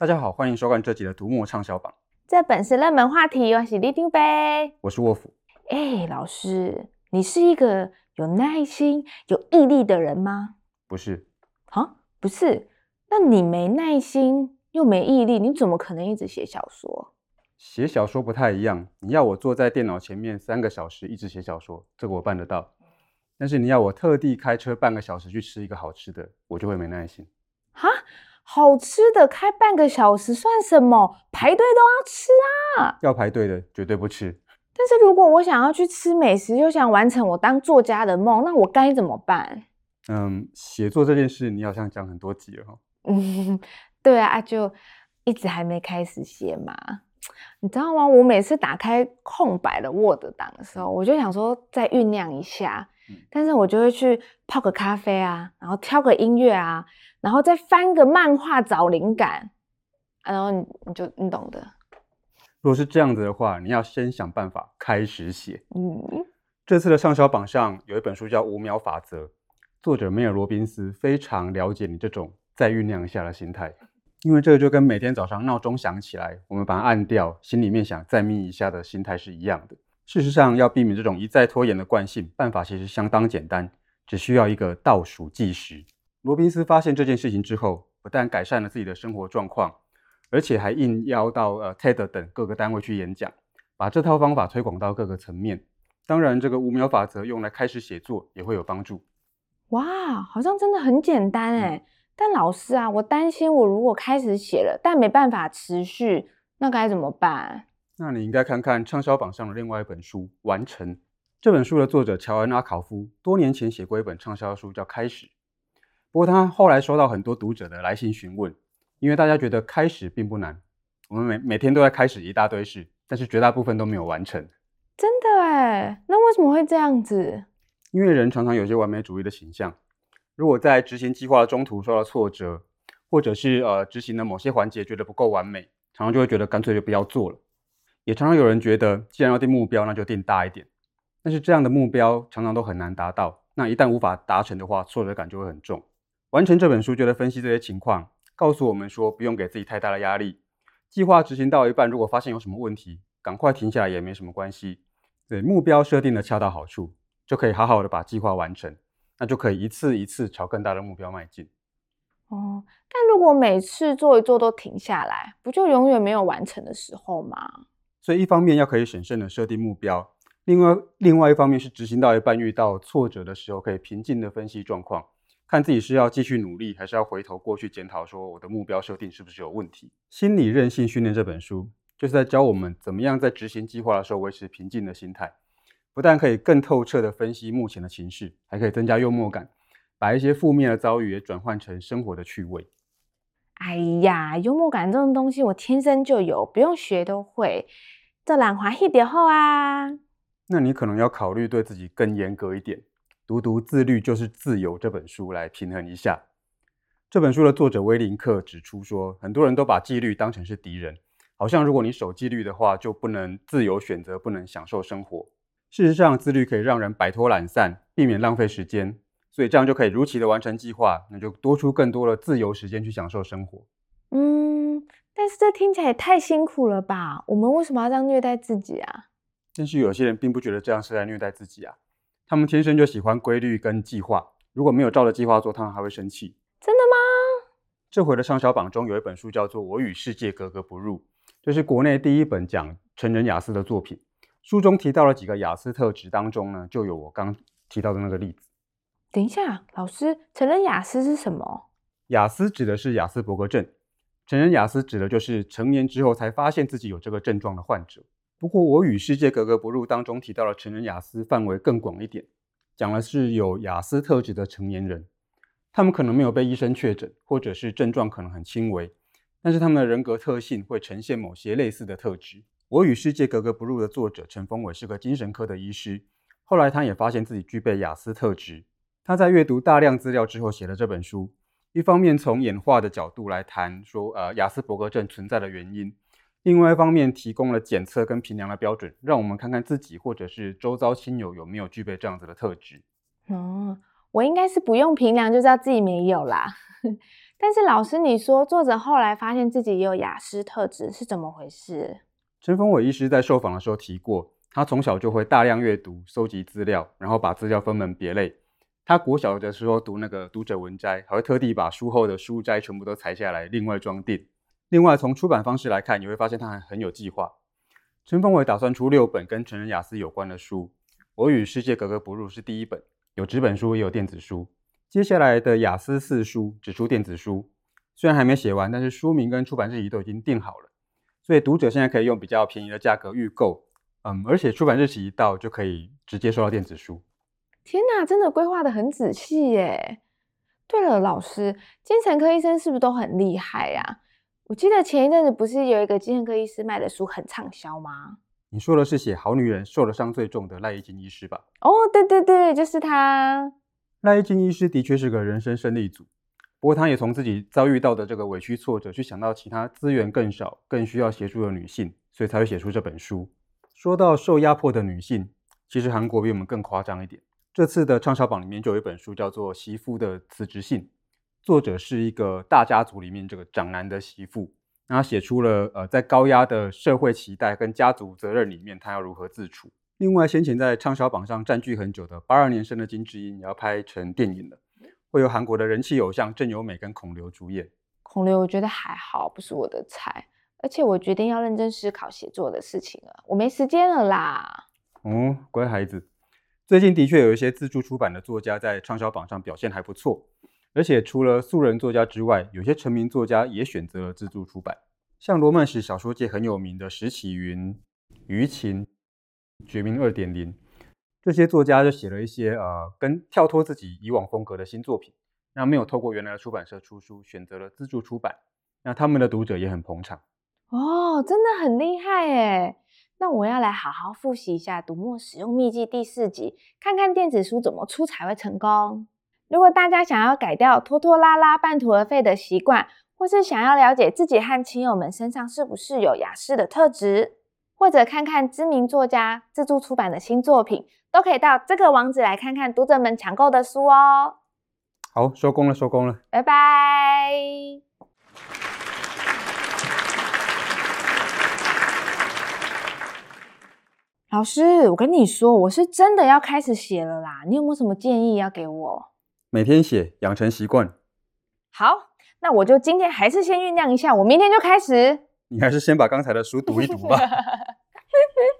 大家好，欢迎收看这集的读墨畅销榜。这本是热门话题，我是李丁杯，我是沃夫。哎，老师，你是一个有耐心、有毅力的人吗？不是。啊，不是？那你没耐心又没毅力，你怎么可能一直写小说？写小说不太一样，你要我坐在电脑前面三个小时一直写小说，这个我办得到。但是你要我特地开车半个小时去吃一个好吃的，我就会没耐心。哈？好吃的开半个小时算什么？排队都要吃啊！要排队的绝对不吃。但是如果我想要去吃美食，又想完成我当作家的梦，那我该怎么办？嗯，写作这件事你好像讲很多集了哈。嗯，对啊，就一直还没开始写嘛。你知道吗？我每次打开空白的 Word 档的时候，我就想说再酝酿一下。但是我就会去泡个咖啡啊，然后挑个音乐啊，然后再翻个漫画找灵感，然后你你就你懂的。如果是这样子的话，你要先想办法开始写。嗯，这次的畅销榜上有一本书叫《五秒法则》，作者梅尔罗宾斯非常了解你这种再酝酿一下的心态，因为这个就跟每天早上闹钟响起来，我们把它按掉，心里面想再眯一下的心态是一样的。事实上，要避免这种一再拖延的惯性，办法其实相当简单，只需要一个倒数计时。罗宾斯发现这件事情之后，不但改善了自己的生活状况，而且还应邀到呃 TED 等各个单位去演讲，把这套方法推广到各个层面。当然，这个五秒法则用来开始写作也会有帮助。哇，好像真的很简单哎！嗯、但老师啊，我担心我如果开始写了，但没办法持续，那该怎么办？那你应该看看畅销榜上的另外一本书《完成》。这本书的作者乔恩·阿考夫多年前写过一本畅销书，叫《开始》。不过他后来收到很多读者的来信询问，因为大家觉得开始并不难。我们每每天都在开始一大堆事，但是绝大部分都没有完成。真的哎？那为什么会这样子？因为人常常有些完美主义的形象。如果在执行计划的中途受到挫折，或者是呃执行的某些环节觉得不够完美，常常就会觉得干脆就不要做了。也常常有人觉得，既然要定目标，那就定大一点。但是这样的目标常常都很难达到。那一旦无法达成的话，挫折感就会很重。完成这本书就在分析这些情况，告诉我们说，不用给自己太大的压力。计划执行到一半，如果发现有什么问题，赶快停下来也没什么关系。对，目标设定的恰到好处，就可以好好的把计划完成。那就可以一次一次朝更大的目标迈进。哦，但如果每次做一做都停下来，不就永远没有完成的时候吗？所以一方面要可以审慎的设定目标，另外另外一方面是执行到一半遇到挫折的时候，可以平静的分析状况，看自己是要继续努力，还是要回头过去检讨，说我的目标设定是不是有问题。心理韧性训练这本书就是在教我们怎么样在执行计划的时候维持平静的心态，不但可以更透彻的分析目前的情势，还可以增加幽默感，把一些负面的遭遇也转换成生活的趣味。哎呀，幽默感这种东西我天生就有，不用学都会。这兰花一点好啊！那你可能要考虑对自己更严格一点，读读《自律就是自由》这本书来平衡一下。这本书的作者威林克指出说，很多人都把纪律当成是敌人，好像如果你守纪律的话，就不能自由选择，不能享受生活。事实上，自律可以让人摆脱懒散，避免浪费时间，所以这样就可以如期的完成计划，那就多出更多的自由时间去享受生活。嗯。但是这听起来也太辛苦了吧？我们为什么要这样虐待自己啊？但是有些人并不觉得这样是在虐待自己啊，他们天生就喜欢规律跟计划，如果没有照着计划做，他们还会生气。真的吗？这回的畅销榜中有一本书叫做《我与世界格格不入》，这是国内第一本讲成人雅思的作品。书中提到了几个雅思特质当中呢，就有我刚提到的那个例子。等一下，老师，成人雅思是什么？雅思指的是雅斯伯格症。成人雅思指的就是成年之后才发现自己有这个症状的患者。不过，我与世界格格不入当中提到了成人雅思范围更广一点，讲的是有雅思特质的成年人，他们可能没有被医生确诊，或者是症状可能很轻微，但是他们的人格特性会呈现某些类似的特质。我与世界格格不入的作者陈峰伟是个精神科的医师，后来他也发现自己具备雅思特质，他在阅读大量资料之后写了这本书。一方面从演化的角度来谈说，呃，亚斯伯格症存在的原因；另外一方面提供了检测跟评量的标准，让我们看看自己或者是周遭亲友有没有具备这样子的特质。哦，我应该是不用评量就知道自己没有啦。但是老师，你说作者后来发现自己也有雅斯特质，是怎么回事？陈峰伟医师在受访的时候提过，他从小就会大量阅读、收集资料，然后把资料分门别类。他国小的时候读那个读者文摘，还会特地把书后的书摘全部都裁下来，另外装订。另外，从出版方式来看，你会发现他还很有计划。陈峰伟打算出六本跟成人雅思有关的书，《我与世界格格不入》是第一本，有纸本书也有电子书。接下来的雅思四书只出电子书，虽然还没写完，但是书名跟出版日期都已经定好了，所以读者现在可以用比较便宜的价格预购，嗯，而且出版日期一到就可以直接收到电子书。天哪，真的规划的很仔细耶！对了，老师，精神科医生是不是都很厉害呀？我记得前一阵子不是有一个精神科医师卖的书很畅销吗？你说的是写《好女人受了伤最重》的赖一金医师吧？哦，对对对，就是他。赖一金医师的确是个人生胜利组，不过他也从自己遭遇到的这个委屈挫折，去想到其他资源更少、更需要协助的女性，所以才会写出这本书。说到受压迫的女性，其实韩国比我们更夸张一点。这次的畅销榜里面就有一本书叫做《媳妇的辞职信》，作者是一个大家族里面这个长男的媳妇，那他写出了呃在高压的社会期待跟家族责任里面，他要如何自处。另外，先前在畅销榜上占据很久的八二年生的金智英也要拍成电影了，会由韩国的人气偶像郑有美跟孔刘主演。孔刘我觉得还好，不是我的菜，而且我决定要认真思考写作的事情了，我没时间了啦。哦，乖孩子。最近的确有一些自助出版的作家在畅销榜上表现还不错，而且除了素人作家之外，有些成名作家也选择了自助出版，像罗曼史小说界很有名的石启云、余晴。绝命二点零，这些作家就写了一些呃，跟跳脱自己以往风格的新作品，那没有透过原来的出版社出书，选择了自助出版，那他们的读者也很捧场。哦，真的很厉害耶！那我要来好好复习一下《读墨使用秘籍》第四集，看看电子书怎么出才会成功。如果大家想要改掉拖拖拉拉、半途而废的习惯，或是想要了解自己和亲友们身上是不是有雅思的特质，或者看看知名作家自助出版的新作品，都可以到这个网址来看看读者们抢购的书哦。好，收工了，收工了，拜拜。老师，我跟你说，我是真的要开始写了啦，你有没有什么建议要给我？每天写，养成习惯。好，那我就今天还是先酝酿一下，我明天就开始。你还是先把刚才的书读一读吧。